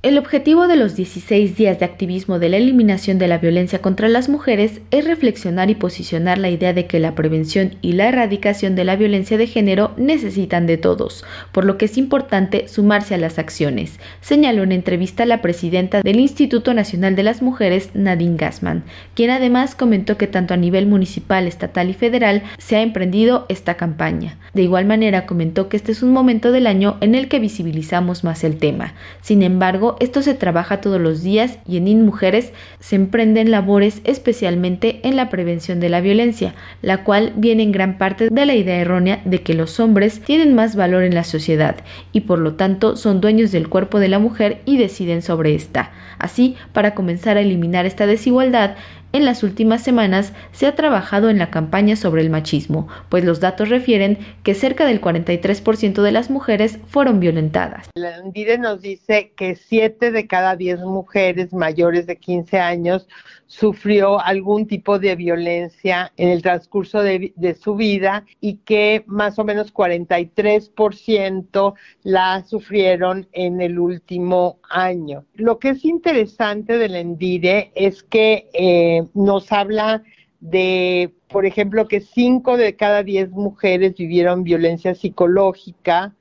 El objetivo de los 16 días de activismo de la eliminación de la violencia contra las mujeres es reflexionar y posicionar la idea de que la prevención y la erradicación de la violencia de género necesitan de todos, por lo que es importante sumarse a las acciones, señaló en entrevista la presidenta del Instituto Nacional de las Mujeres, Nadine Gassman, quien además comentó que tanto a nivel municipal, estatal y federal se ha emprendido esta campaña. De igual manera comentó que este es un momento del año en el que visibilizamos más el tema. Sin embargo, esto se trabaja todos los días y en InMujeres se emprenden labores especialmente en la prevención de la violencia, la cual viene en gran parte de la idea errónea de que los hombres tienen más valor en la sociedad y por lo tanto son dueños del cuerpo de la mujer y deciden sobre esta. Así, para comenzar a eliminar esta desigualdad, en las últimas semanas se ha trabajado en la campaña sobre el machismo, pues los datos refieren que cerca del 43% de las mujeres fueron violentadas. La ANDIDE nos dice que 7 de cada 10 mujeres mayores de 15 años sufrió algún tipo de violencia en el transcurso de, de su vida y que más o menos 43% la sufrieron en el último año. Lo que es interesante del ENDIRE es que eh, nos habla de, por ejemplo, que cinco de cada diez mujeres vivieron violencia psicológica,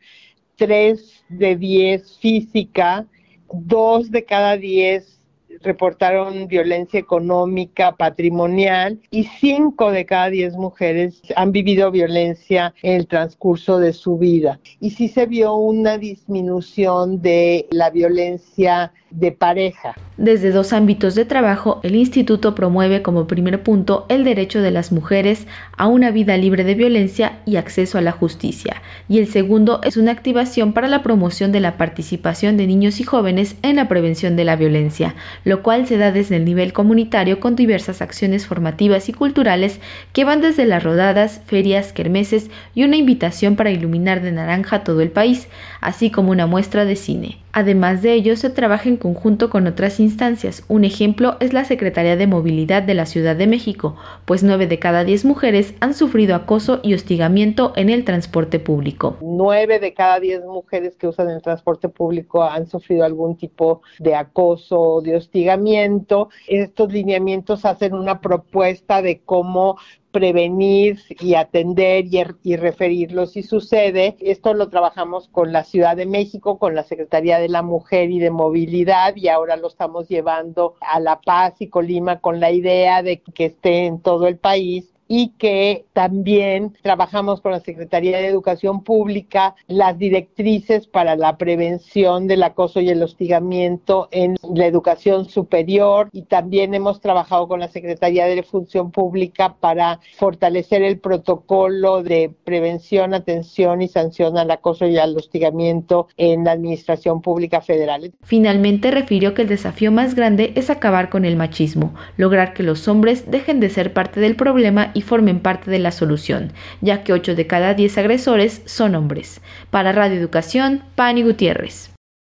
tres de diez física, dos de cada diez reportaron violencia económica, patrimonial y cinco de cada diez mujeres han vivido violencia en el transcurso de su vida. Y sí se vio una disminución de la violencia de pareja. Desde dos ámbitos de trabajo, el instituto promueve como primer punto el derecho de las mujeres a una vida libre de violencia y acceso a la justicia, y el segundo es una activación para la promoción de la participación de niños y jóvenes en la prevención de la violencia, lo cual se da desde el nivel comunitario con diversas acciones formativas y culturales que van desde las rodadas, ferias, kermeses y una invitación para iluminar de naranja todo el país, así como una muestra de cine. Además de ello, se trabaja en conjunto con otras instancias. Un ejemplo es la Secretaría de Movilidad de la Ciudad de México, pues 9 de cada 10 mujeres han sufrido acoso y hostigamiento en el transporte público. 9 de cada 10 mujeres que usan el transporte público han sufrido algún tipo de acoso o de hostigamiento. Estos lineamientos hacen una propuesta de cómo prevenir y atender y, y, referirlo si sucede. Esto lo trabajamos con la Ciudad de México, con la Secretaría de la Mujer y de Movilidad y ahora lo estamos llevando a La Paz y Colima con la idea de que esté en todo el país y que también trabajamos con la Secretaría de Educación Pública las directrices para la prevención del acoso y el hostigamiento en la educación superior y también hemos trabajado con la Secretaría de Función Pública para fortalecer el protocolo de prevención, atención y sanción al acoso y al hostigamiento en la Administración Pública Federal. Finalmente refirió que el desafío más grande es acabar con el machismo, lograr que los hombres dejen de ser parte del problema y formen parte de la solución, ya que 8 de cada 10 agresores son hombres. Para Radio Educación, Pani Gutiérrez.